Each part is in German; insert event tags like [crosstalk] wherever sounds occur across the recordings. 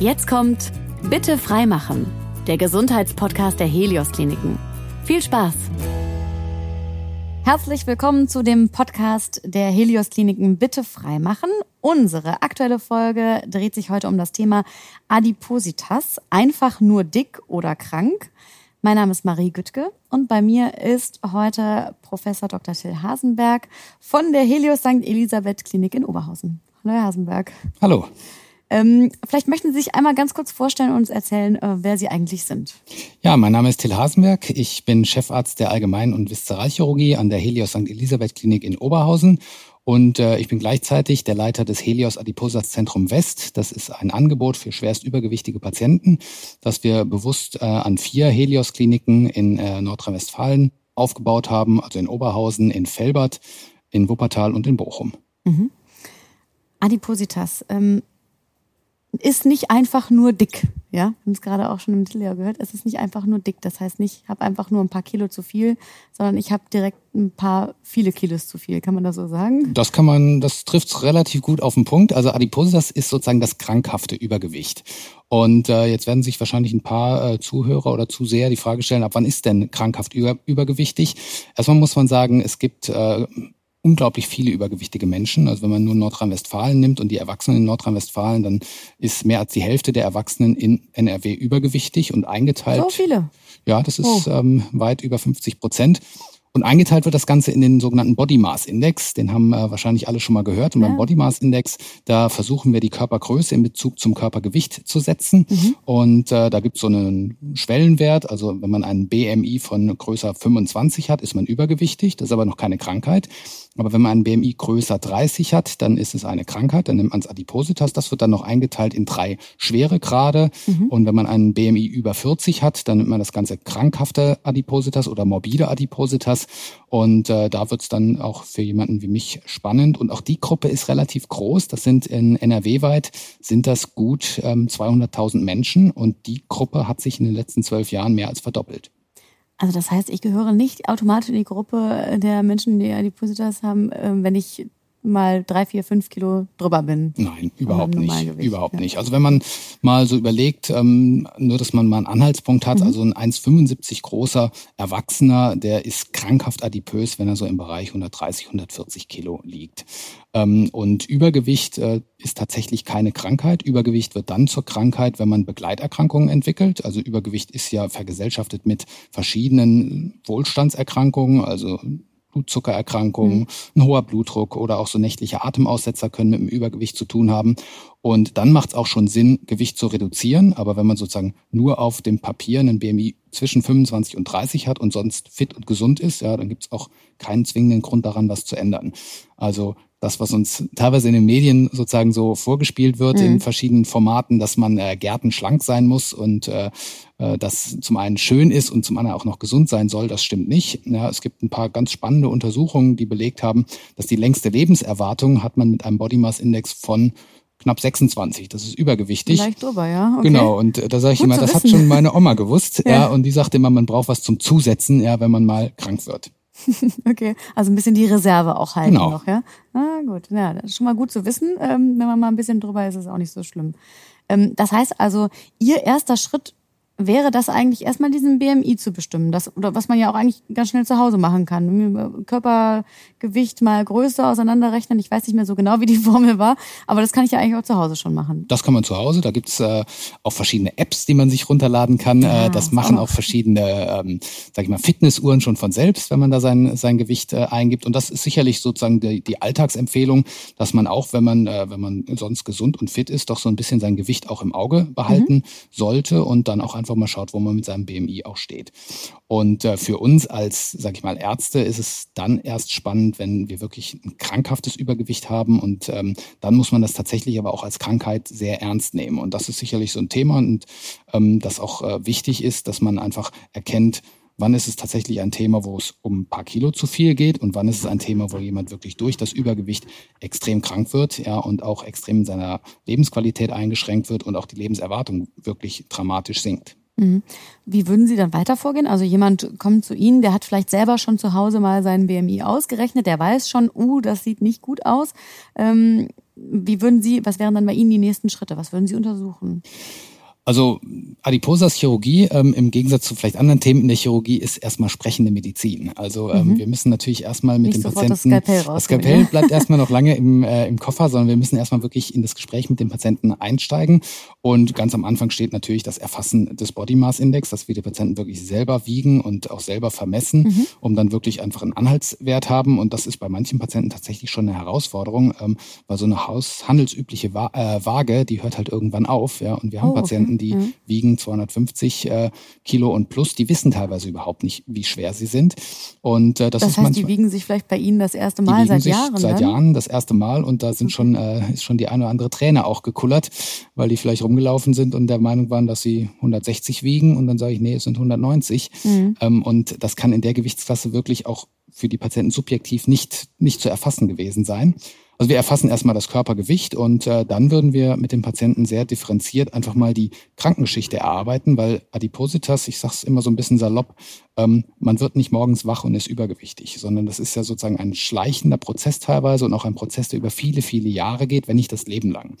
Jetzt kommt Bitte freimachen, der Gesundheitspodcast der Helios Kliniken. Viel Spaß! Herzlich willkommen zu dem Podcast der Helios Kliniken Bitte freimachen. Unsere aktuelle Folge dreht sich heute um das Thema Adipositas, einfach nur dick oder krank. Mein Name ist Marie Güttke und bei mir ist heute Professor Dr. Till Hasenberg von der Helios St. Elisabeth Klinik in Oberhausen. Hallo, Herr Hasenberg. Hallo. Ähm, vielleicht möchten Sie sich einmal ganz kurz vorstellen und uns erzählen, äh, wer Sie eigentlich sind. Ja, mein Name ist Till Hasenberg. Ich bin Chefarzt der Allgemein- und Viszeralchirurgie an der Helios St. Elisabeth Klinik in Oberhausen. Und äh, ich bin gleichzeitig der Leiter des Helios Adiposas Zentrum West. Das ist ein Angebot für schwerst übergewichtige Patienten, das wir bewusst äh, an vier Helios-Kliniken in äh, Nordrhein-Westfalen aufgebaut haben, also in Oberhausen, in Felbert, in Wuppertal und in Bochum. Mhm. Adipositas. Ähm, ist nicht einfach nur dick. Ja, wir haben es gerade auch schon im Titel gehört. Es ist nicht einfach nur dick. Das heißt nicht, ich habe einfach nur ein paar Kilo zu viel, sondern ich habe direkt ein paar viele Kilos zu viel. Kann man das so sagen? Das kann man, das trifft relativ gut auf den Punkt. Also Adipositas ist sozusagen das krankhafte Übergewicht. Und äh, jetzt werden sich wahrscheinlich ein paar äh, Zuhörer oder Zuseher die Frage stellen, ab wann ist denn krankhaft über, übergewichtig? Erstmal muss man sagen, es gibt äh, unglaublich viele übergewichtige Menschen. Also wenn man nur Nordrhein-Westfalen nimmt und die Erwachsenen in Nordrhein-Westfalen, dann ist mehr als die Hälfte der Erwachsenen in NRW übergewichtig und eingeteilt. So viele. Ja, das ist oh. ähm, weit über 50 Prozent. Und eingeteilt wird das Ganze in den sogenannten Body Mass Index. Den haben äh, wahrscheinlich alle schon mal gehört. Und ja. beim Body Mass Index, da versuchen wir die Körpergröße in Bezug zum Körpergewicht zu setzen. Mhm. Und äh, da gibt es so einen Schwellenwert. Also wenn man einen BMI von größer 25 hat, ist man übergewichtig. Das ist aber noch keine Krankheit. Aber wenn man einen BMI größer 30 hat, dann ist es eine Krankheit, dann nimmt man es Adipositas. Das wird dann noch eingeteilt in drei schwere Grade. Mhm. Und wenn man einen BMI über 40 hat, dann nimmt man das ganze krankhafte Adipositas oder morbide Adipositas. Und äh, da wird es dann auch für jemanden wie mich spannend. Und auch die Gruppe ist relativ groß. Das sind in NRW weit, sind das gut ähm, 200.000 Menschen. Und die Gruppe hat sich in den letzten zwölf Jahren mehr als verdoppelt. Also das heißt, ich gehöre nicht automatisch in die Gruppe der Menschen, die Adipositas haben, ähm, wenn ich mal drei, vier, fünf Kilo drüber bin. Nein, überhaupt nicht. Überhaupt ja. nicht. Also wenn man mal so überlegt, ähm, nur dass man mal einen Anhaltspunkt hat, mhm. also ein 1,75 großer Erwachsener, der ist krankhaft adipös, wenn er so im Bereich 130, 140 Kilo liegt. Ähm, und Übergewicht äh, ist tatsächlich keine Krankheit. Übergewicht wird dann zur Krankheit, wenn man Begleiterkrankungen entwickelt. Also Übergewicht ist ja vergesellschaftet mit verschiedenen Wohlstandserkrankungen, also Blutzuckererkrankungen, mhm. ein hoher Blutdruck oder auch so nächtliche Atemaussetzer können mit dem Übergewicht zu tun haben. Und dann macht es auch schon Sinn, Gewicht zu reduzieren. Aber wenn man sozusagen nur auf dem Papier einen BMI zwischen 25 und 30 hat und sonst fit und gesund ist, ja, dann gibt es auch keinen zwingenden Grund daran, was zu ändern. Also das, was uns teilweise in den Medien sozusagen so vorgespielt wird mhm. in verschiedenen Formaten, dass man äh, gärtenschlank sein muss und äh, äh, das zum einen schön ist und zum anderen auch noch gesund sein soll, das stimmt nicht. Ja, es gibt ein paar ganz spannende Untersuchungen, die belegt haben, dass die längste Lebenserwartung hat man mit einem Body Mass Index von knapp 26. Das ist übergewichtig. Leicht drüber, ja. Okay. Genau. Und äh, da sage ich Gut immer, das wissen. hat schon meine Oma gewusst. [laughs] ja. ja. Und die sagte immer, man braucht was zum Zusetzen, ja, wenn man mal krank wird. [laughs] okay, also ein bisschen die Reserve auch halten genau. noch, ja. Ah, gut, ja, das ist schon mal gut zu wissen. Ähm, wenn man mal ein bisschen drüber ist, ist es auch nicht so schlimm. Ähm, das heißt also, Ihr erster Schritt wäre das eigentlich erstmal diesen BMI zu bestimmen, das oder was man ja auch eigentlich ganz schnell zu Hause machen kann. Körpergewicht mal Größe auseinanderrechnen. Ich weiß nicht mehr so genau, wie die [laughs] Formel war, aber das kann ich ja eigentlich auch zu Hause schon machen. Das kann man zu Hause. Da gibt's äh, auch verschiedene Apps, die man sich runterladen kann. Ja, äh, das machen auch, auch verschiedene, ähm, sag ich mal, Fitnessuhren schon von selbst, wenn man da sein sein Gewicht äh, eingibt. Und das ist sicherlich sozusagen die, die Alltagsempfehlung, dass man auch, wenn man äh, wenn man sonst gesund und fit ist, doch so ein bisschen sein Gewicht auch im Auge behalten mhm. sollte und dann auch einfach mal schaut, wo man mit seinem BMI auch steht. Und äh, für uns als, sag ich mal, Ärzte ist es dann erst spannend, wenn wir wirklich ein krankhaftes Übergewicht haben. Und ähm, dann muss man das tatsächlich aber auch als Krankheit sehr ernst nehmen. Und das ist sicherlich so ein Thema und ähm, das auch äh, wichtig ist, dass man einfach erkennt, wann ist es tatsächlich ein Thema, wo es um ein paar Kilo zu viel geht und wann ist es ein Thema, wo jemand wirklich durch das Übergewicht extrem krank wird, ja, und auch extrem in seiner Lebensqualität eingeschränkt wird und auch die Lebenserwartung wirklich dramatisch sinkt. Mhm. Wie würden Sie dann weiter vorgehen? Also jemand kommt zu Ihnen, der hat vielleicht selber schon zu Hause mal seinen BMI ausgerechnet, der weiß schon, uh, das sieht nicht gut aus. Ähm, wie würden Sie, was wären dann bei Ihnen die nächsten Schritte? Was würden Sie untersuchen? Also Adiposas Chirurgie ähm, im Gegensatz zu vielleicht anderen Themen in der Chirurgie ist erstmal sprechende Medizin. Also ähm, mhm. wir müssen natürlich erstmal mit Nicht dem Patienten das Skalpell, das Skalpell bleibt erstmal noch [laughs] lange im, äh, im Koffer, sondern wir müssen erstmal wirklich in das Gespräch mit dem Patienten einsteigen. Und ganz am Anfang steht natürlich das Erfassen des Body Mass Index, dass wir die Patienten wirklich selber wiegen und auch selber vermessen, mhm. um dann wirklich einfach einen Anhaltswert haben. Und das ist bei manchen Patienten tatsächlich schon eine Herausforderung, ähm, weil so eine haushandelsübliche Wa äh, Waage, die hört halt irgendwann auf. Ja, und wir haben oh, Patienten, Patienten, die mhm. wiegen 250 äh, Kilo und plus, die wissen teilweise überhaupt nicht, wie schwer sie sind. Und äh, das, das heißt, manchmal, die wiegen sich vielleicht bei Ihnen das erste Mal seit Jahren. Seit dann? Jahren das erste Mal und da sind schon äh, ist schon die eine oder andere Träne auch gekullert, weil die vielleicht rumgelaufen sind und der Meinung waren, dass sie 160 wiegen und dann sage ich, nee, es sind 190. Mhm. Ähm, und das kann in der Gewichtsklasse wirklich auch für die Patienten subjektiv nicht, nicht zu erfassen gewesen sein. Also wir erfassen erstmal das Körpergewicht und äh, dann würden wir mit dem Patienten sehr differenziert einfach mal die Krankengeschichte erarbeiten, weil Adipositas, ich sage es immer so ein bisschen salopp, ähm, man wird nicht morgens wach und ist übergewichtig, sondern das ist ja sozusagen ein schleichender Prozess teilweise und auch ein Prozess, der über viele, viele Jahre geht, wenn nicht das Leben lang.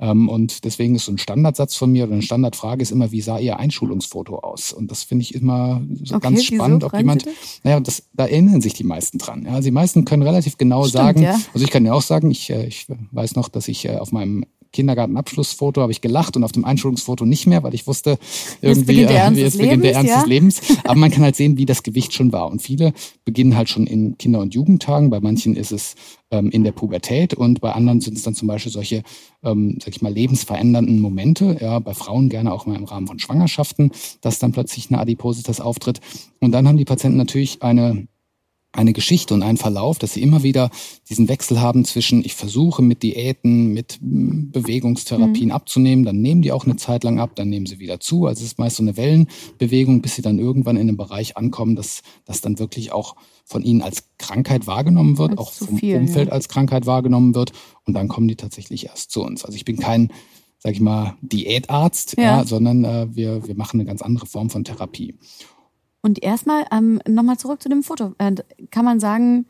Ähm, und deswegen ist so ein Standardsatz von mir oder eine Standardfrage ist immer, wie sah Ihr Einschulungsfoto aus? Und das finde ich immer so okay, ganz spannend, ob jemand, naja, das, da erinnern sich die meisten dran. Ja, die meisten können relativ genau Stimmt, sagen, ja. also ich kann ja auch sagen, ich, äh, ich weiß noch, dass ich äh, auf meinem Kindergartenabschlussfoto habe ich gelacht und auf dem Einschulungsfoto nicht mehr, weil ich wusste, irgendwie jetzt beginnt der Ernst, äh, jetzt beginnt der Ernst ja? des Lebens. Aber man kann halt sehen, wie das Gewicht schon war. Und viele beginnen halt schon in Kinder- und Jugendtagen. Bei manchen ist es ähm, in der Pubertät und bei anderen sind es dann zum Beispiel solche, ähm, sag ich mal, lebensverändernden Momente. Ja, bei Frauen gerne auch mal im Rahmen von Schwangerschaften, dass dann plötzlich eine Adipositas auftritt. Und dann haben die Patienten natürlich eine eine Geschichte und einen Verlauf, dass sie immer wieder diesen Wechsel haben zwischen, ich versuche mit Diäten, mit hm, Bewegungstherapien mhm. abzunehmen, dann nehmen die auch eine Zeit lang ab, dann nehmen sie wieder zu. Also es ist meist so eine Wellenbewegung, bis sie dann irgendwann in einem Bereich ankommen, dass das dann wirklich auch von ihnen als Krankheit wahrgenommen wird, als auch vom viel, Umfeld ja. als Krankheit wahrgenommen wird. Und dann kommen die tatsächlich erst zu uns. Also ich bin kein, sag ich mal, Diätarzt, ja. ja sondern äh, wir, wir machen eine ganz andere Form von Therapie. Und erstmal ähm, nochmal zurück zu dem Foto. Äh, kann man sagen,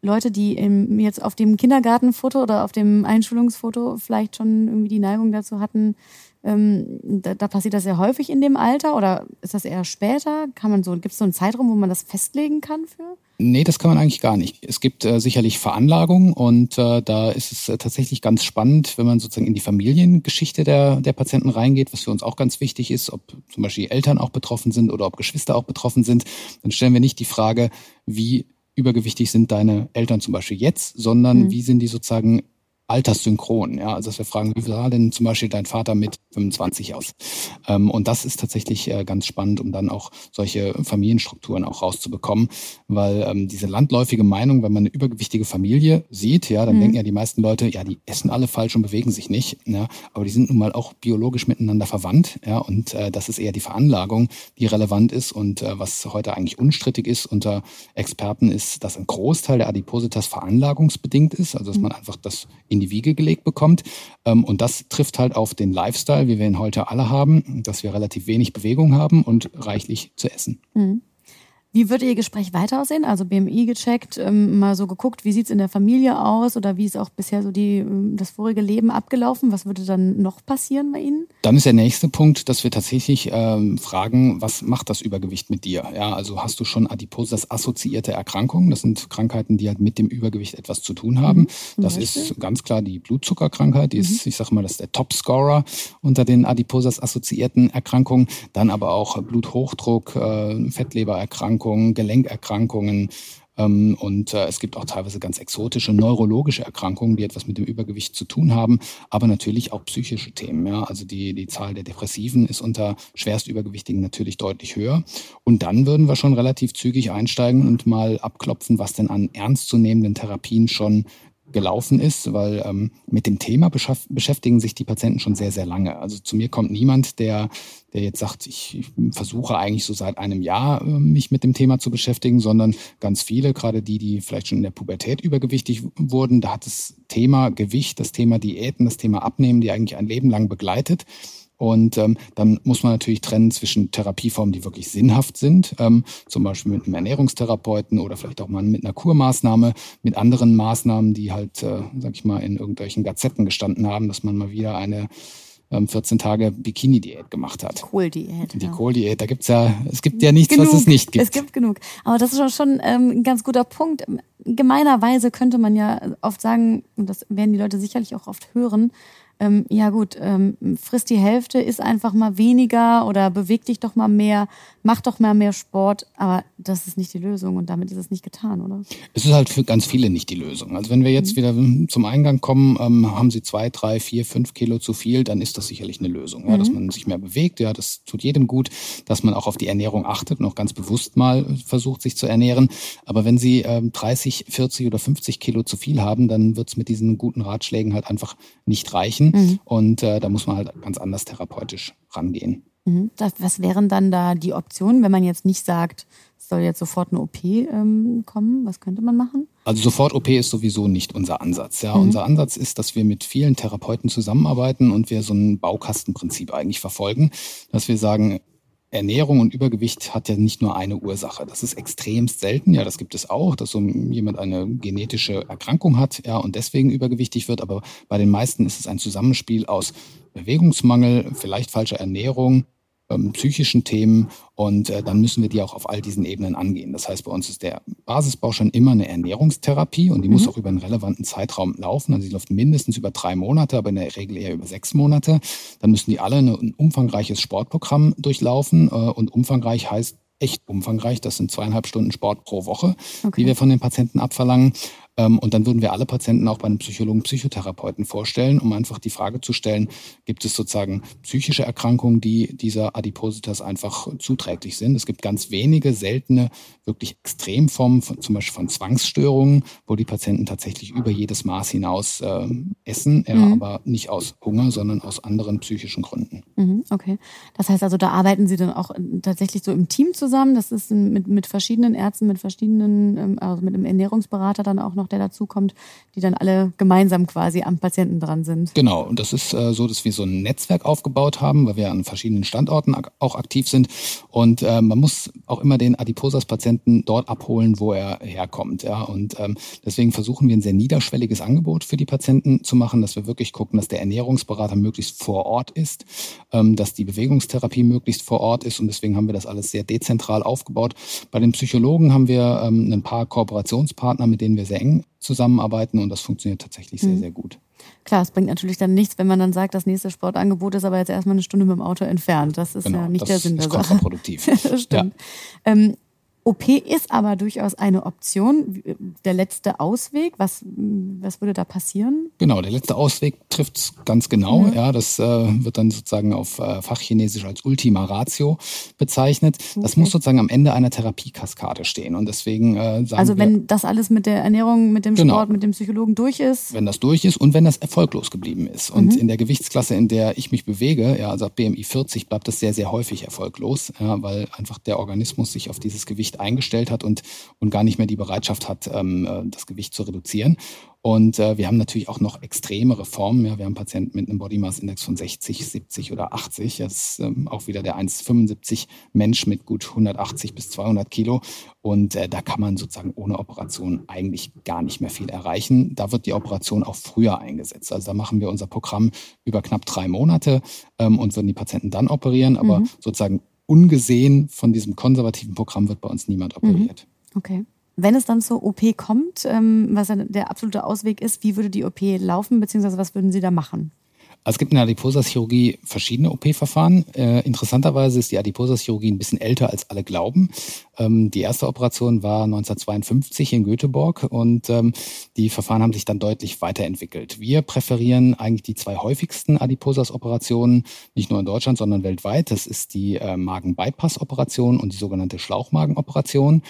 Leute, die im, jetzt auf dem Kindergartenfoto oder auf dem Einschulungsfoto vielleicht schon irgendwie die Neigung dazu hatten, ähm, da, da passiert das sehr häufig in dem Alter oder ist das eher später? Kann man so, gibt es so einen Zeitraum, wo man das festlegen kann für? Nee, das kann man eigentlich gar nicht. Es gibt äh, sicherlich Veranlagungen und äh, da ist es äh, tatsächlich ganz spannend, wenn man sozusagen in die Familiengeschichte der, der Patienten reingeht, was für uns auch ganz wichtig ist, ob zum Beispiel Eltern auch betroffen sind oder ob Geschwister auch betroffen sind. Dann stellen wir nicht die Frage, wie übergewichtig sind deine Eltern zum Beispiel jetzt, sondern mhm. wie sind die sozusagen alterssynchron. Ja, also dass wir fragen, wie sah denn zum Beispiel dein Vater mit 25 aus? Ähm, und das ist tatsächlich äh, ganz spannend, um dann auch solche Familienstrukturen auch rauszubekommen, weil ähm, diese landläufige Meinung, wenn man eine übergewichtige Familie sieht, ja, dann mhm. denken ja die meisten Leute, ja, die essen alle falsch und bewegen sich nicht, ja, aber die sind nun mal auch biologisch miteinander verwandt, ja, und äh, das ist eher die Veranlagung, die relevant ist und äh, was heute eigentlich unstrittig ist unter Experten ist, dass ein Großteil der Adipositas veranlagungsbedingt ist, also dass mhm. man einfach das in in die Wiege gelegt bekommt. Ähm, und das trifft halt auf den Lifestyle, wie wir ihn heute alle haben, dass wir relativ wenig Bewegung haben und reichlich zu essen. Mhm. Wie würde Ihr Gespräch weiter aussehen? Also BMI gecheckt, ähm, mal so geguckt, wie sieht's in der Familie aus oder wie ist auch bisher so die, ähm, das vorige Leben abgelaufen? Was würde dann noch passieren bei Ihnen? Dann ist der nächste Punkt, dass wir tatsächlich ähm, fragen, was macht das Übergewicht mit dir? Ja, also hast du schon Adipositas assoziierte Erkrankungen? Das sind Krankheiten, die halt mit dem Übergewicht etwas zu tun haben. Mhm. Das ist ganz klar die Blutzuckerkrankheit. Die mhm. ist, ich sage mal, das ist der Topscorer unter den Adipositas assoziierten Erkrankungen. Dann aber auch Bluthochdruck, äh, Fettlebererkrankungen Erkrankungen, Gelenkerkrankungen. Ähm, und äh, es gibt auch teilweise ganz exotische neurologische Erkrankungen, die etwas mit dem Übergewicht zu tun haben, aber natürlich auch psychische Themen. Ja? Also die, die Zahl der Depressiven ist unter Schwerstübergewichtigen natürlich deutlich höher. Und dann würden wir schon relativ zügig einsteigen und mal abklopfen, was denn an ernstzunehmenden Therapien schon gelaufen ist, weil ähm, mit dem Thema beschäftigen sich die Patienten schon sehr, sehr lange. Also zu mir kommt niemand, der, der jetzt sagt, ich, ich versuche eigentlich so seit einem Jahr äh, mich mit dem Thema zu beschäftigen, sondern ganz viele, gerade die, die vielleicht schon in der Pubertät übergewichtig wurden, da hat das Thema Gewicht, das Thema Diäten, das Thema Abnehmen, die eigentlich ein Leben lang begleitet. Und ähm, dann muss man natürlich trennen zwischen Therapieformen, die wirklich sinnhaft sind, ähm, zum Beispiel mit einem Ernährungstherapeuten oder vielleicht auch mal mit einer Kurmaßnahme, mit anderen Maßnahmen, die halt, äh, sag ich mal, in irgendwelchen Gazetten gestanden haben, dass man mal wieder eine 14 ähm, Tage Bikini-Diät gemacht hat. Kohldiät. Die ja. Kohldiät, da gibt's ja, es gibt ja nichts, genug. was es nicht gibt. Es gibt genug. Aber das ist schon ähm, ein ganz guter Punkt. Gemeinerweise könnte man ja oft sagen, und das werden die Leute sicherlich auch oft hören, ähm, ja gut, ähm, frisst die Hälfte, ist einfach mal weniger oder beweg dich doch mal mehr, mach doch mal mehr Sport, aber das ist nicht die Lösung und damit ist es nicht getan, oder? Es ist halt für ganz viele nicht die Lösung. Also wenn wir jetzt mhm. wieder zum Eingang kommen, ähm, haben sie zwei, drei, vier, fünf Kilo zu viel, dann ist das sicherlich eine Lösung. Ja, mhm. Dass man sich mehr bewegt, ja, das tut jedem gut, dass man auch auf die Ernährung achtet und auch ganz bewusst mal versucht, sich zu ernähren. Aber wenn sie ähm, 30, 40 oder 50 Kilo zu viel haben, dann wird es mit diesen guten Ratschlägen halt einfach nicht reichen. Mhm. Und äh, da muss man halt ganz anders therapeutisch rangehen. Mhm. Was wären dann da die Optionen, wenn man jetzt nicht sagt, es soll jetzt sofort eine OP ähm, kommen? Was könnte man machen? Also sofort OP ist sowieso nicht unser Ansatz. Ja, mhm. unser Ansatz ist, dass wir mit vielen Therapeuten zusammenarbeiten und wir so ein Baukastenprinzip eigentlich verfolgen, dass wir sagen, Ernährung und Übergewicht hat ja nicht nur eine Ursache. Das ist extremst selten. Ja, das gibt es auch, dass so jemand eine genetische Erkrankung hat, ja, und deswegen übergewichtig wird. Aber bei den meisten ist es ein Zusammenspiel aus Bewegungsmangel, vielleicht falscher Ernährung, ähm, psychischen Themen und äh, dann müssen wir die auch auf all diesen Ebenen angehen. Das heißt, bei uns ist der Basisbaustein immer eine Ernährungstherapie und die mhm. muss auch über einen relevanten Zeitraum laufen. Also sie läuft mindestens über drei Monate, aber in der Regel eher über sechs Monate. Dann müssen die alle ein umfangreiches Sportprogramm durchlaufen äh, und umfangreich heißt echt umfangreich. Das sind zweieinhalb Stunden Sport pro Woche, okay. die wir von den Patienten abverlangen. Ähm, und dann würden wir alle Patienten auch bei einem Psychologen, Psychotherapeuten vorstellen, um einfach die Frage zu stellen, gibt es sozusagen psychische Erkrankungen, die dieser Adipositas einfach zuträglich sind. Es gibt ganz wenige seltene, wirklich Extremformen, von, zum Beispiel von Zwangsstörungen, wo die Patienten tatsächlich über jedes Maß hinaus äh, essen, ja, mhm. aber nicht aus Hunger, sondern aus anderen psychischen Gründen. Mhm, okay. Das heißt also, da arbeiten Sie dann auch tatsächlich so im Team zusammen. Das ist mit, mit verschiedenen Ärzten, mit verschiedenen, ähm, also mit einem Ernährungsberater dann auch noch der dazukommt, die dann alle gemeinsam quasi am Patienten dran sind. Genau, und das ist äh, so, dass wir so ein Netzwerk aufgebaut haben, weil wir an verschiedenen Standorten ak auch aktiv sind. Und äh, man muss auch immer den Adiposas-Patienten dort abholen, wo er herkommt. Ja? Und ähm, deswegen versuchen wir ein sehr niederschwelliges Angebot für die Patienten zu machen, dass wir wirklich gucken, dass der Ernährungsberater möglichst vor Ort ist, ähm, dass die Bewegungstherapie möglichst vor Ort ist. Und deswegen haben wir das alles sehr dezentral aufgebaut. Bei den Psychologen haben wir ähm, ein paar Kooperationspartner, mit denen wir sehr eng zusammenarbeiten und das funktioniert tatsächlich sehr, mhm. sehr gut. Klar, es bringt natürlich dann nichts, wenn man dann sagt, das nächste Sportangebot ist aber jetzt erstmal eine Stunde mit dem Auto entfernt. Das ist genau, ja nicht der Sinn der Sache. Kontraproduktiv. das [laughs] stimmt. Ja. Ähm, OP ist aber durchaus eine Option, der letzte Ausweg. Was, was würde da passieren? Genau, der letzte Ausweg trifft es ganz genau. Ja. ja das äh, wird dann sozusagen auf äh, Fachchinesisch als Ultima Ratio bezeichnet. Okay. Das muss sozusagen am Ende einer Therapiekaskade stehen. Und deswegen äh, sagen Also wenn wir, das alles mit der Ernährung, mit dem genau, Sport, mit dem Psychologen durch ist? Wenn das durch ist und wenn das erfolglos geblieben ist. Und mhm. in der Gewichtsklasse, in der ich mich bewege, ja, also ab BMI 40, bleibt das sehr, sehr häufig erfolglos, ja, weil einfach der Organismus sich auf dieses Gewicht Gewicht eingestellt hat und, und gar nicht mehr die Bereitschaft hat, ähm, äh, das Gewicht zu reduzieren. Und äh, wir haben natürlich auch noch extremere Formen. Ja, wir haben Patienten mit einem Body Mass Index von 60, 70 oder 80. Das ist ähm, auch wieder der 1,75 Mensch mit gut 180 bis 200 Kilo. Und äh, da kann man sozusagen ohne Operation eigentlich gar nicht mehr viel erreichen. Da wird die Operation auch früher eingesetzt. Also da machen wir unser Programm über knapp drei Monate ähm, und würden die Patienten dann operieren. Aber mhm. sozusagen ungesehen von diesem konservativen Programm wird bei uns niemand operiert. Mhm. Okay. Wenn es dann zur OP kommt, ähm, was der absolute Ausweg ist, wie würde die OP laufen, beziehungsweise was würden Sie da machen? Also es gibt in der Adiposa-Chirurgie verschiedene OP-Verfahren. Äh, interessanterweise ist die Adiposa-Chirurgie ein bisschen älter, als alle glauben. Ähm, die erste Operation war 1952 in Göteborg und ähm, die Verfahren haben sich dann deutlich weiterentwickelt. Wir präferieren eigentlich die zwei häufigsten Adiposas-Operationen, nicht nur in Deutschland, sondern weltweit. Das ist die äh, Magen-Bypass-Operation und die sogenannte Schlauchmagen-Operation.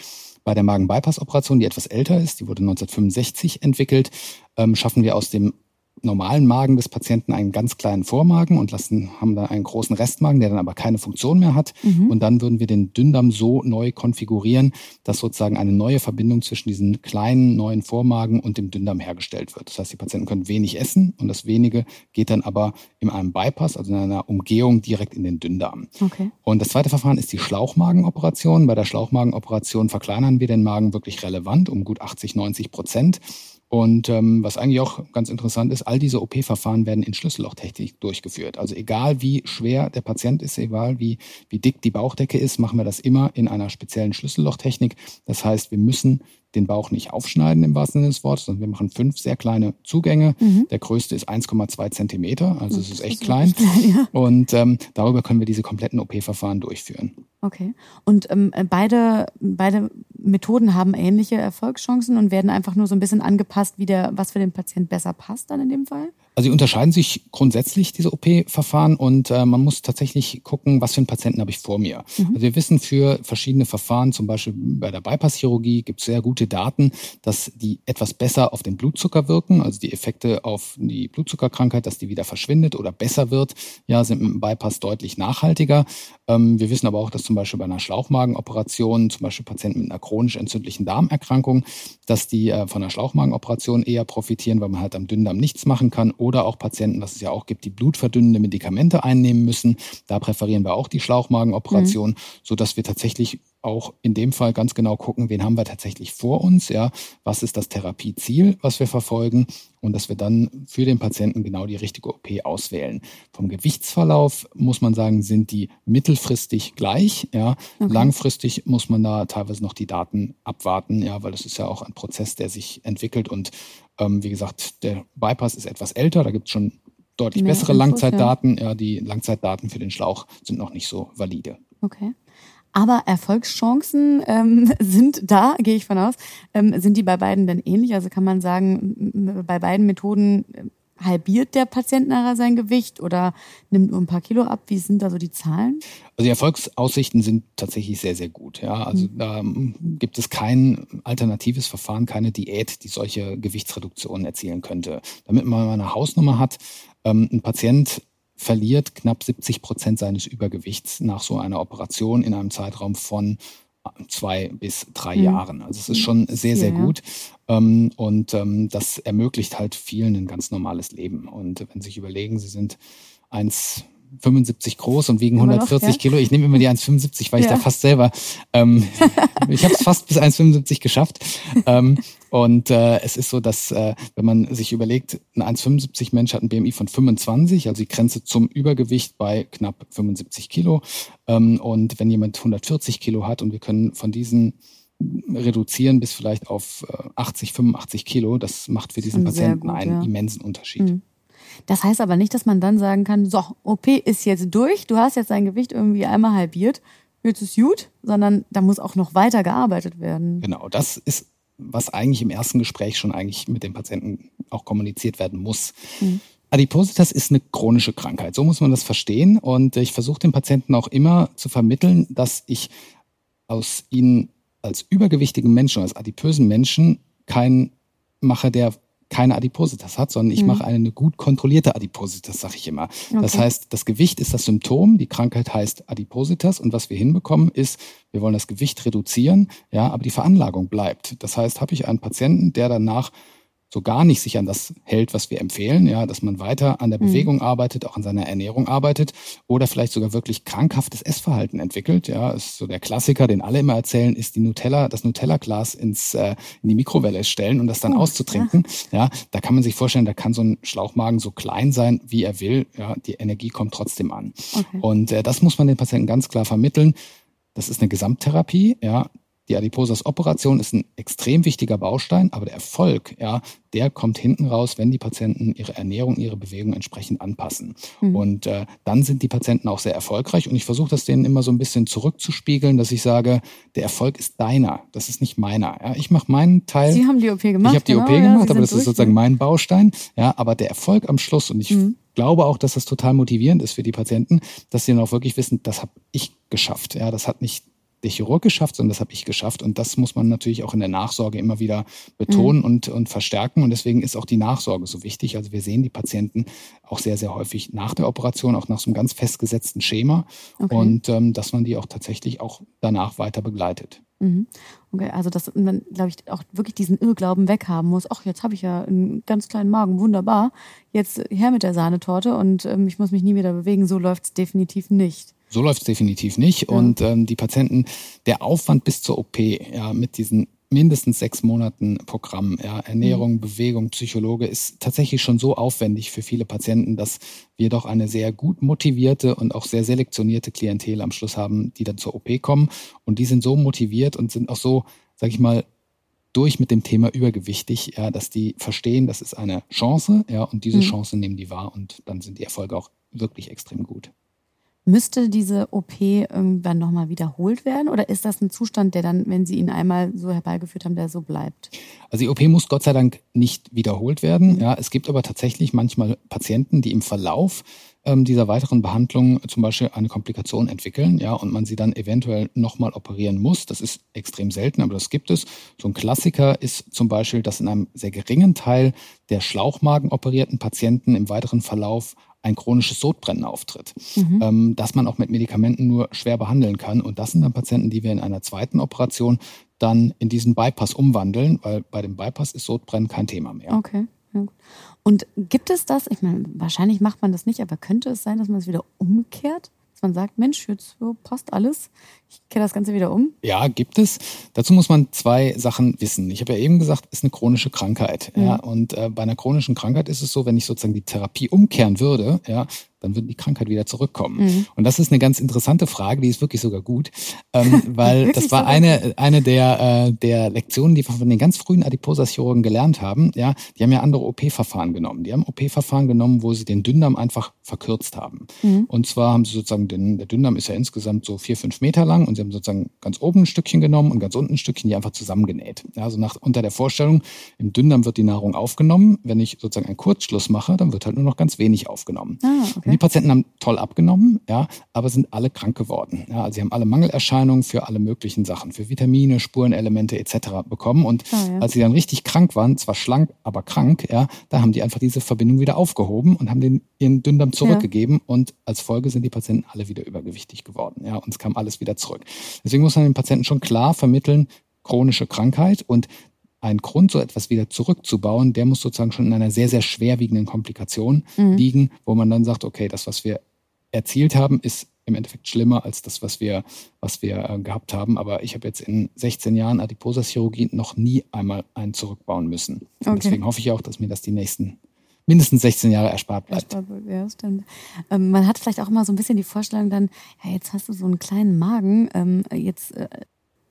Bei der Magen-Bypass-Operation, die etwas älter ist, die wurde 1965 entwickelt, ähm, schaffen wir aus dem normalen Magen des Patienten einen ganz kleinen Vormagen und lassen, haben da einen großen Restmagen, der dann aber keine Funktion mehr hat. Mhm. Und dann würden wir den Dünndarm so neu konfigurieren, dass sozusagen eine neue Verbindung zwischen diesen kleinen neuen Vormagen und dem Dünndarm hergestellt wird. Das heißt, die Patienten können wenig essen und das wenige geht dann aber in einem Bypass, also in einer Umgehung direkt in den Dünndarm. Okay. Und das zweite Verfahren ist die Schlauchmagenoperation. Bei der Schlauchmagenoperation verkleinern wir den Magen wirklich relevant um gut 80, 90 Prozent. Und ähm, was eigentlich auch ganz interessant ist, all diese OP-Verfahren werden in Schlüssellochtechnik durchgeführt. Also egal wie schwer der Patient ist, egal wie, wie dick die Bauchdecke ist, machen wir das immer in einer speziellen Schlüssellochtechnik. Das heißt, wir müssen den Bauch nicht aufschneiden im wahrsten Sinne des Wortes, sondern wir machen fünf sehr kleine Zugänge. Mhm. Der größte ist 1,2 Zentimeter, also es ist echt klein. [laughs] klein ja. Und ähm, darüber können wir diese kompletten OP-Verfahren durchführen. Okay. Und ähm, beide, beide Methoden haben ähnliche Erfolgschancen und werden einfach nur so ein bisschen angepasst, wie der, was für den Patient besser passt dann in dem Fall? Also sie unterscheiden sich grundsätzlich, diese OP-Verfahren, und äh, man muss tatsächlich gucken, was für einen Patienten habe ich vor mir. Mhm. Also wir wissen für verschiedene Verfahren, zum Beispiel bei der Bypass-Chirurgie, gibt es sehr gute Daten, dass die etwas besser auf den Blutzucker wirken, also die Effekte auf die Blutzuckerkrankheit, dass die wieder verschwindet oder besser wird, ja, sind mit dem Bypass deutlich nachhaltiger. Ähm, wir wissen aber auch, dass zum Beispiel bei einer Schlauchmagenoperation, zum Beispiel Patienten mit einer chronisch entzündlichen Darmerkrankung, dass die äh, von einer Schlauchmagenoperation eher profitieren, weil man halt am Dünndarm nichts machen kann oder auch Patienten, was es ja auch gibt, die blutverdünnende Medikamente einnehmen müssen. Da präferieren wir auch die Schlauchmagenoperation, mhm. so dass wir tatsächlich auch in dem Fall ganz genau gucken, wen haben wir tatsächlich vor uns, ja, was ist das Therapieziel, was wir verfolgen und dass wir dann für den Patienten genau die richtige OP auswählen. Vom Gewichtsverlauf muss man sagen, sind die mittelfristig gleich, ja. Okay. Langfristig muss man da teilweise noch die Daten abwarten, ja, weil das ist ja auch ein Prozess, der sich entwickelt und ähm, wie gesagt, der Bypass ist etwas älter, da gibt es schon deutlich Mehr bessere Infos, Langzeitdaten, ja. ja, die Langzeitdaten für den Schlauch sind noch nicht so valide. Okay. Aber Erfolgschancen ähm, [laughs] sind da, gehe ich von aus. Ähm, sind die bei beiden denn ähnlich? Also kann man sagen, bei beiden Methoden äh, halbiert der Patient nachher sein Gewicht oder nimmt nur ein paar Kilo ab? Wie sind da so die Zahlen? Also die Erfolgsaussichten sind tatsächlich sehr, sehr gut. Ja, also mhm. da gibt es kein alternatives Verfahren, keine Diät, die solche Gewichtsreduktionen erzielen könnte. Damit man mal eine Hausnummer hat, ähm, ein Patient verliert knapp 70 Prozent seines Übergewichts nach so einer Operation in einem Zeitraum von äh, zwei bis drei mhm. Jahren. Also es ist schon sehr, sehr ja. gut. Ähm, und ähm, das ermöglicht halt vielen ein ganz normales Leben. Und wenn Sie sich überlegen, Sie sind 1, 1,75 groß und wiegen 140 noch, ja? Kilo. Ich nehme immer die 1,75, weil ja. ich da fast selber, ähm, [laughs] ich habe es fast bis 1,75 geschafft. Ähm, und äh, es ist so, dass äh, wenn man sich überlegt, ein 1,75 Mensch hat ein BMI von 25, also die Grenze zum Übergewicht bei knapp 75 Kilo. Ähm, und wenn jemand 140 Kilo hat und wir können von diesen reduzieren bis vielleicht auf äh, 80, 85 Kilo. Das macht für diesen Patienten gut, einen ja. immensen Unterschied. Mhm. Das heißt aber nicht, dass man dann sagen kann, so, OP ist jetzt durch, du hast jetzt dein Gewicht irgendwie einmal halbiert, jetzt ist gut, sondern da muss auch noch weiter gearbeitet werden. Genau, das ist, was eigentlich im ersten Gespräch schon eigentlich mit dem Patienten auch kommuniziert werden muss. Mhm. Adipositas ist eine chronische Krankheit, so muss man das verstehen. Und ich versuche den Patienten auch immer zu vermitteln, dass ich aus ihnen als übergewichtigen Menschen, als adipösen Menschen keinen mache, der keine Adipositas hat, sondern ich mhm. mache eine gut kontrollierte Adipositas, sage ich immer. Okay. Das heißt, das Gewicht ist das Symptom, die Krankheit heißt Adipositas und was wir hinbekommen ist, wir wollen das Gewicht reduzieren, ja, aber die Veranlagung bleibt. Das heißt, habe ich einen Patienten, der danach so gar nicht sich an das hält, was wir empfehlen, ja, dass man weiter an der mhm. Bewegung mhm. arbeitet, auch an seiner Ernährung arbeitet oder vielleicht sogar wirklich krankhaftes Essverhalten entwickelt, ja, ist so der Klassiker, den alle immer erzählen, ist die Nutella, das Nutella-Glas ins äh, in die Mikrowelle stellen und das dann oh, auszutrinken, ja. ja, da kann man sich vorstellen, da kann so ein Schlauchmagen so klein sein, wie er will, ja, die Energie kommt trotzdem an okay. und äh, das muss man den Patienten ganz klar vermitteln. Das ist eine Gesamttherapie, ja. Die Adipositas-Operation ist ein extrem wichtiger Baustein, aber der Erfolg, ja, der kommt hinten raus, wenn die Patienten ihre Ernährung, ihre Bewegung entsprechend anpassen. Mhm. Und äh, dann sind die Patienten auch sehr erfolgreich. Und ich versuche das denen immer so ein bisschen zurückzuspiegeln, dass ich sage, der Erfolg ist deiner, das ist nicht meiner. Ja, ich mache meinen Teil. Sie haben die OP gemacht. Ich habe die genau, OP gemacht, ja, aber das ist sozusagen mein Baustein. Ja, aber der Erfolg am Schluss und ich mhm glaube auch, dass das total motivierend ist für die Patienten, dass sie dann auch wirklich wissen, das habe ich geschafft. Ja, das hat nicht der Chirurg geschafft, sondern das habe ich geschafft. Und das muss man natürlich auch in der Nachsorge immer wieder betonen mhm. und, und verstärken. Und deswegen ist auch die Nachsorge so wichtig. Also wir sehen die Patienten auch sehr, sehr häufig nach der Operation, auch nach so einem ganz festgesetzten Schema. Okay. Und ähm, dass man die auch tatsächlich auch danach weiter begleitet. Mhm. Okay, also dass man, glaube ich, auch wirklich diesen Irrglauben weghaben muss. Ach, jetzt habe ich ja einen ganz kleinen Magen, wunderbar. Jetzt her mit der Sahnetorte und ähm, ich muss mich nie wieder bewegen. So läuft es definitiv nicht. So läuft es definitiv nicht. Ja. Und ähm, die Patienten, der Aufwand bis zur OP, ja, mit diesen mindestens sechs Monaten Programm, ja, Ernährung, mhm. Bewegung, Psychologe, ist tatsächlich schon so aufwendig für viele Patienten, dass wir doch eine sehr gut motivierte und auch sehr selektionierte Klientel am Schluss haben, die dann zur OP kommen. Und die sind so motiviert und sind auch so, sag ich mal, durch mit dem Thema übergewichtig, ja, dass die verstehen, das ist eine Chance, ja, und diese mhm. Chance nehmen die wahr und dann sind die Erfolge auch wirklich extrem gut. Müsste diese OP irgendwann nochmal wiederholt werden oder ist das ein Zustand, der dann, wenn Sie ihn einmal so herbeigeführt haben, der so bleibt? Also die OP muss Gott sei Dank nicht wiederholt werden. Mhm. Ja, es gibt aber tatsächlich manchmal Patienten, die im Verlauf ähm, dieser weiteren Behandlung zum Beispiel eine Komplikation entwickeln, ja, und man sie dann eventuell nochmal operieren muss. Das ist extrem selten, aber das gibt es. So ein Klassiker ist zum Beispiel, dass in einem sehr geringen Teil der Schlauchmagen operierten Patienten im weiteren Verlauf ein chronisches Sodbrennen auftritt, mhm. ähm, das man auch mit Medikamenten nur schwer behandeln kann. Und das sind dann Patienten, die wir in einer zweiten Operation dann in diesen Bypass umwandeln, weil bei dem Bypass ist Sodbrennen kein Thema mehr. Okay. Und gibt es das, ich meine, wahrscheinlich macht man das nicht, aber könnte es sein, dass man es wieder umkehrt? Dass man sagt, Mensch, jetzt passt alles, ich kehre das Ganze wieder um? Ja, gibt es. Dazu muss man zwei Sachen wissen. Ich habe ja eben gesagt, es ist eine chronische Krankheit. Mhm. Ja, und äh, bei einer chronischen Krankheit ist es so, wenn ich sozusagen die Therapie umkehren würde, ja, dann würde die Krankheit wieder zurückkommen. Mhm. Und das ist eine ganz interessante Frage, die ist wirklich sogar gut, ähm, [laughs] weil das war eine, eine der, äh, der Lektionen, die wir von den ganz frühen Adiposa-Chirurgen gelernt haben. Ja, die haben ja andere OP-Verfahren genommen. Die haben OP-Verfahren genommen, wo sie den Dünndarm einfach verkürzt haben. Mhm. Und zwar haben sie sozusagen den, der Dünndarm ist ja insgesamt so vier, fünf Meter lang und sie haben sozusagen ganz oben ein Stückchen genommen und ganz unten ein Stückchen, die einfach zusammengenäht. Ja, also nach, unter der Vorstellung, im Dünndarm wird die Nahrung aufgenommen. Wenn ich sozusagen einen Kurzschluss mache, dann wird halt nur noch ganz wenig aufgenommen. Ah, okay. Die Patienten haben toll abgenommen, ja, aber sind alle krank geworden. Ja, also sie haben alle Mangelerscheinungen für alle möglichen Sachen, für Vitamine, Spurenelemente etc. bekommen. Und ah, ja. als sie dann richtig krank waren, zwar schlank, aber krank, ja, da haben die einfach diese Verbindung wieder aufgehoben und haben den ihren Dünndarm zurückgegeben. Ja. Und als Folge sind die Patienten alle wieder übergewichtig geworden. Ja, und es kam alles wieder zurück. Deswegen muss man den Patienten schon klar vermitteln, chronische Krankheit und ein Grund, so etwas wieder zurückzubauen, der muss sozusagen schon in einer sehr, sehr schwerwiegenden Komplikation mhm. liegen, wo man dann sagt, okay, das, was wir erzielt haben, ist im Endeffekt schlimmer als das, was wir, was wir äh, gehabt haben. Aber ich habe jetzt in 16 Jahren Adiposa-Chirurgie noch nie einmal einen zurückbauen müssen. Okay. Deswegen hoffe ich auch, dass mir das die nächsten mindestens 16 Jahre erspart bleibt. Ja, stimmt. Ähm, man hat vielleicht auch immer so ein bisschen die Vorstellung dann, ja, jetzt hast du so einen kleinen Magen, ähm, jetzt äh,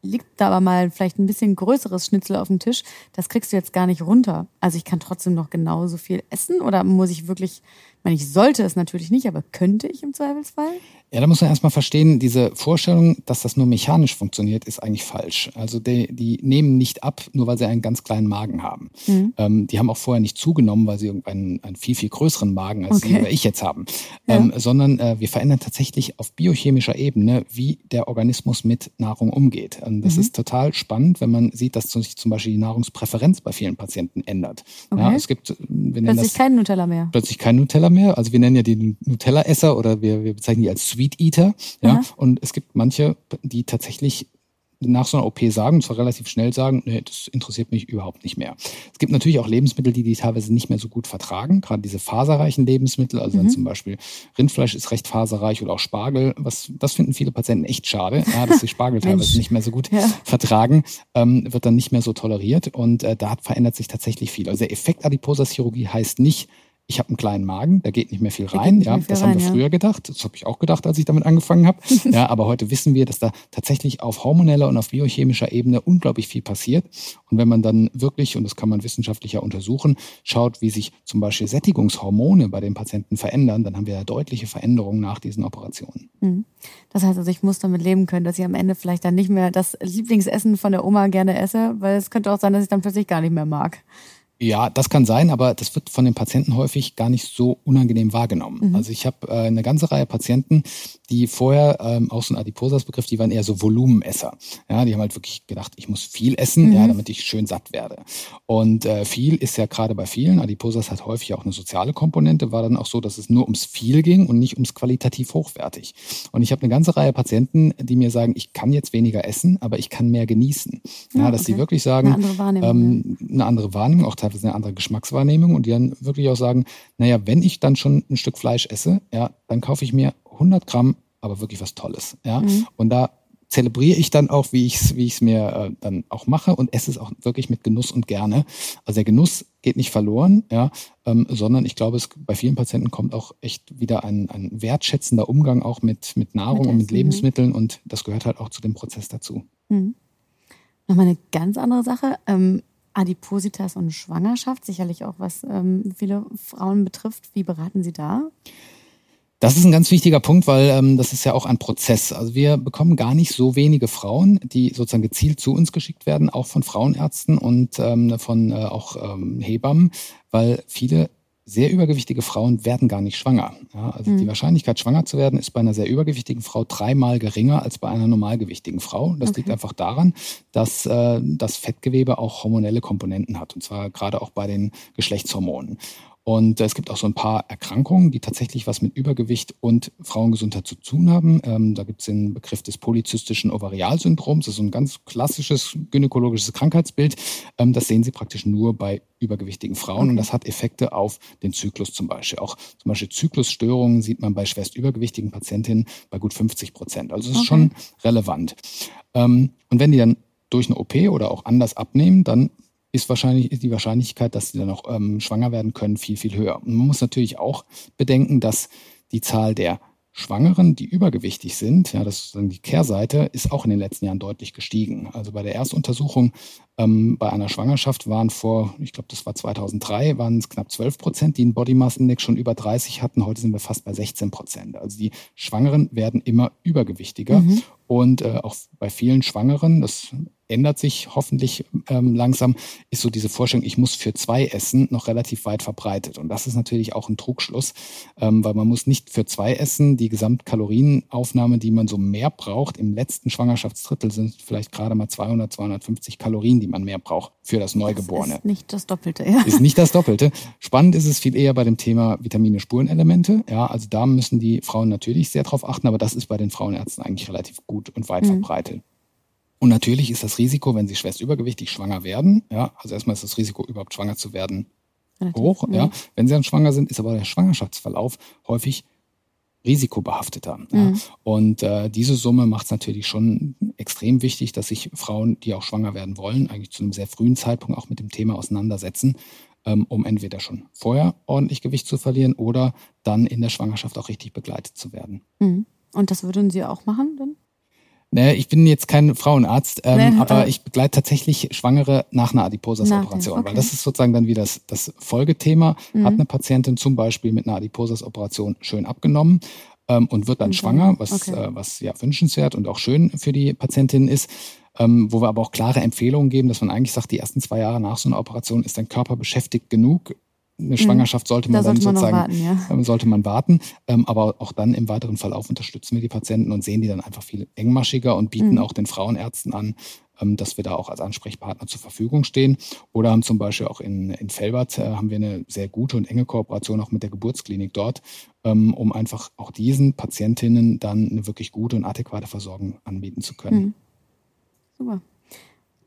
liegt da aber mal vielleicht ein bisschen größeres Schnitzel auf dem Tisch, das kriegst du jetzt gar nicht runter. Also ich kann trotzdem noch genauso viel essen oder muss ich wirklich ich meine, ich sollte es natürlich nicht, aber könnte ich im Zweifelsfall? Ja, da muss man erstmal verstehen, diese Vorstellung, dass das nur mechanisch funktioniert, ist eigentlich falsch. Also die, die nehmen nicht ab, nur weil sie einen ganz kleinen Magen haben. Mhm. Ähm, die haben auch vorher nicht zugenommen, weil sie einen, einen viel, viel größeren Magen als okay. Sie oder ich jetzt haben. Ja. Ähm, sondern äh, wir verändern tatsächlich auf biochemischer Ebene, wie der Organismus mit Nahrung umgeht. Und das mhm. ist total spannend, wenn man sieht, dass sich zum Beispiel die Nahrungspräferenz bei vielen Patienten ändert. Okay. Ja, es gibt, wir plötzlich das, kein Nutella mehr. Plötzlich kein Nutella mehr. Also wir nennen ja die Nutella-Esser oder wir, wir bezeichnen die als Sweet Eater. Ja. Aha. Und es gibt manche, die tatsächlich nach so einer OP sagen, und zwar relativ schnell sagen, nee, das interessiert mich überhaupt nicht mehr. Es gibt natürlich auch Lebensmittel, die die teilweise nicht mehr so gut vertragen, gerade diese faserreichen Lebensmittel, also mhm. wenn zum Beispiel Rindfleisch ist recht faserreich oder auch Spargel, was das finden viele Patienten echt schade, ja, dass sie Spargel [laughs] teilweise nicht mehr so gut ja. vertragen, ähm, wird dann nicht mehr so toleriert und äh, da verändert sich tatsächlich viel. Also der Effekt Adiposa-Chirurgie heißt nicht, ich habe einen kleinen Magen, da geht nicht mehr viel rein. Ja, das rein, haben wir ja. früher gedacht. Das habe ich auch gedacht, als ich damit angefangen habe. [laughs] ja, aber heute wissen wir, dass da tatsächlich auf hormoneller und auf biochemischer Ebene unglaublich viel passiert. Und wenn man dann wirklich, und das kann man wissenschaftlicher untersuchen, schaut, wie sich zum Beispiel Sättigungshormone bei den Patienten verändern, dann haben wir ja deutliche Veränderungen nach diesen Operationen. Mhm. Das heißt also, ich muss damit leben können, dass ich am Ende vielleicht dann nicht mehr das Lieblingsessen von der Oma gerne esse, weil es könnte auch sein, dass ich dann plötzlich gar nicht mehr mag. Ja, das kann sein, aber das wird von den Patienten häufig gar nicht so unangenehm wahrgenommen. Mhm. Also ich habe äh, eine ganze Reihe Patienten, die vorher, ähm, auch so ein Adiposas-Begriff, die waren eher so Volumenesser. Ja, die haben halt wirklich gedacht, ich muss viel essen, mhm. ja, damit ich schön satt werde. Und äh, viel ist ja gerade bei vielen, Adiposas hat häufig auch eine soziale Komponente, war dann auch so, dass es nur ums viel ging und nicht ums qualitativ hochwertig. Und ich habe eine ganze Reihe Patienten, die mir sagen, ich kann jetzt weniger essen, aber ich kann mehr genießen. Ja, ja dass okay. sie wirklich sagen, eine andere Wahrnehmung, ähm, ja. eine andere Wahrnehmung auch teilweise eine andere Geschmackswahrnehmung und die dann wirklich auch sagen, naja, wenn ich dann schon ein Stück Fleisch esse, ja, dann kaufe ich mir 100 Gramm, aber wirklich was Tolles. Ja, mhm. und da zelebriere ich dann auch, wie ich es wie ich's mir äh, dann auch mache und esse es auch wirklich mit Genuss und gerne. Also der Genuss geht nicht verloren, ja, ähm, sondern ich glaube, es bei vielen Patienten kommt auch echt wieder ein, ein wertschätzender Umgang auch mit, mit Nahrung mit und mit Lebensmitteln und das gehört halt auch zu dem Prozess dazu. Mhm. Nochmal eine ganz andere Sache. Ähm, Adipositas und Schwangerschaft, sicherlich auch was ähm, viele Frauen betrifft. Wie beraten Sie da? Das ist ein ganz wichtiger Punkt, weil ähm, das ist ja auch ein Prozess. Also wir bekommen gar nicht so wenige Frauen, die sozusagen gezielt zu uns geschickt werden, auch von Frauenärzten und ähm, von äh, auch ähm, Hebammen, weil viele sehr übergewichtige Frauen werden gar nicht schwanger. Ja, also mhm. die Wahrscheinlichkeit, schwanger zu werden, ist bei einer sehr übergewichtigen Frau dreimal geringer als bei einer normalgewichtigen Frau. Das okay. liegt einfach daran, dass äh, das Fettgewebe auch hormonelle Komponenten hat, und zwar gerade auch bei den Geschlechtshormonen. Und es gibt auch so ein paar Erkrankungen, die tatsächlich was mit Übergewicht und Frauengesundheit zu tun haben. Ähm, da gibt es den Begriff des polyzystischen Ovarialsyndroms. Das ist so ein ganz klassisches gynäkologisches Krankheitsbild. Ähm, das sehen Sie praktisch nur bei übergewichtigen Frauen okay. und das hat Effekte auf denZyklus zum Beispiel. Auch zum Beispiel Zyklusstörungen sieht man bei schwerst übergewichtigen Patientinnen bei gut 50 Prozent. Also es ist okay. schon relevant. Ähm, und wenn die dann durch eine OP oder auch anders abnehmen, dann ist wahrscheinlich ist die Wahrscheinlichkeit, dass sie dann auch ähm, schwanger werden können, viel, viel höher. Und man muss natürlich auch bedenken, dass die Zahl der Schwangeren, die übergewichtig sind, ja, das ist dann die Kehrseite, ist auch in den letzten Jahren deutlich gestiegen. Also bei der Erstuntersuchung ähm, bei einer Schwangerschaft waren vor, ich glaube, das war 2003, waren es knapp 12 Prozent, die einen Body Mass Index schon über 30 hatten. Heute sind wir fast bei 16 Prozent. Also die Schwangeren werden immer übergewichtiger. Mhm. Und äh, auch bei vielen Schwangeren, das ändert sich hoffentlich ähm, langsam, ist so diese Vorstellung, ich muss für zwei essen, noch relativ weit verbreitet. Und das ist natürlich auch ein Trugschluss, ähm, weil man muss nicht für zwei essen. Die Gesamtkalorienaufnahme, die man so mehr braucht, im letzten Schwangerschaftsdrittel sind vielleicht gerade mal 200, 250 Kalorien, die man mehr braucht für das Neugeborene. Das ist nicht das Doppelte, ja. Ist nicht das Doppelte. Spannend ist es viel eher bei dem Thema Vitamine, Spurenelemente. Ja, also da müssen die Frauen natürlich sehr drauf achten, aber das ist bei den Frauenärzten eigentlich relativ gut und weit mhm. verbreitet. Und natürlich ist das Risiko, wenn sie schwerst übergewichtig schwanger werden, ja, also erstmal ist das Risiko, überhaupt schwanger zu werden, hoch, ja. ja. Wenn sie dann schwanger sind, ist aber der Schwangerschaftsverlauf häufig risikobehafteter. Ja. Mhm. Und äh, diese Summe macht es natürlich schon extrem wichtig, dass sich Frauen, die auch schwanger werden wollen, eigentlich zu einem sehr frühen Zeitpunkt auch mit dem Thema auseinandersetzen, ähm, um entweder schon vorher ordentlich Gewicht zu verlieren oder dann in der Schwangerschaft auch richtig begleitet zu werden. Mhm. Und das würden Sie auch machen dann? Ne, ich bin jetzt kein Frauenarzt, ähm, nee, aber ich begleite tatsächlich Schwangere nach einer Adiposas-Operation, okay. weil das ist sozusagen dann wieder das, das Folgethema. Mhm. Hat eine Patientin zum Beispiel mit einer Adiposas-Operation schön abgenommen ähm, und wird dann okay. schwanger, was, okay. äh, was ja wünschenswert und auch schön für die Patientin ist. Ähm, wo wir aber auch klare Empfehlungen geben, dass man eigentlich sagt, die ersten zwei Jahre nach so einer Operation ist dein Körper beschäftigt genug, eine mhm. Schwangerschaft sollte man da dann sollte man sozusagen, warten, ja. sollte man warten. Ähm, aber auch dann im weiteren Verlauf unterstützen wir die Patienten und sehen die dann einfach viel engmaschiger und bieten mhm. auch den Frauenärzten an, ähm, dass wir da auch als Ansprechpartner zur Verfügung stehen. Oder haben zum Beispiel auch in, in Felbert äh, haben wir eine sehr gute und enge Kooperation auch mit der Geburtsklinik dort, ähm, um einfach auch diesen Patientinnen dann eine wirklich gute und adäquate Versorgung anbieten zu können. Mhm. Super.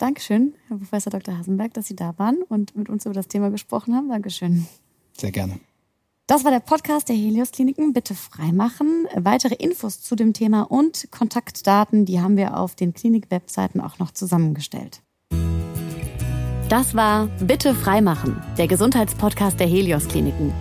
Dankeschön, Herr Professor Dr. Hasenberg, dass Sie da waren und mit uns über das Thema gesprochen haben. Dankeschön. Sehr gerne. Das war der Podcast der Helios Kliniken. Bitte freimachen. Weitere Infos zu dem Thema und Kontaktdaten, die haben wir auf den Klinik-Webseiten auch noch zusammengestellt. Das war Bitte freimachen, der Gesundheitspodcast der Helios Kliniken.